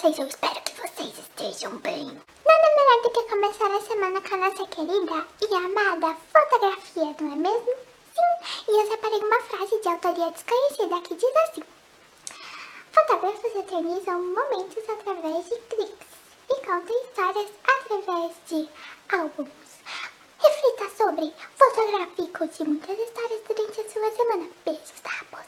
vocês? Eu espero que vocês estejam bem. Nada melhor do que começar a semana com a nossa querida e amada fotografia, não é mesmo? Sim, e eu separei uma frase de autoria desconhecida que diz assim. Fotógrafos eternizam momentos através de cliques e contam histórias através de álbuns. Reflita sobre, fotográfico e conte muitas histórias durante a sua semana. Beijos da tá?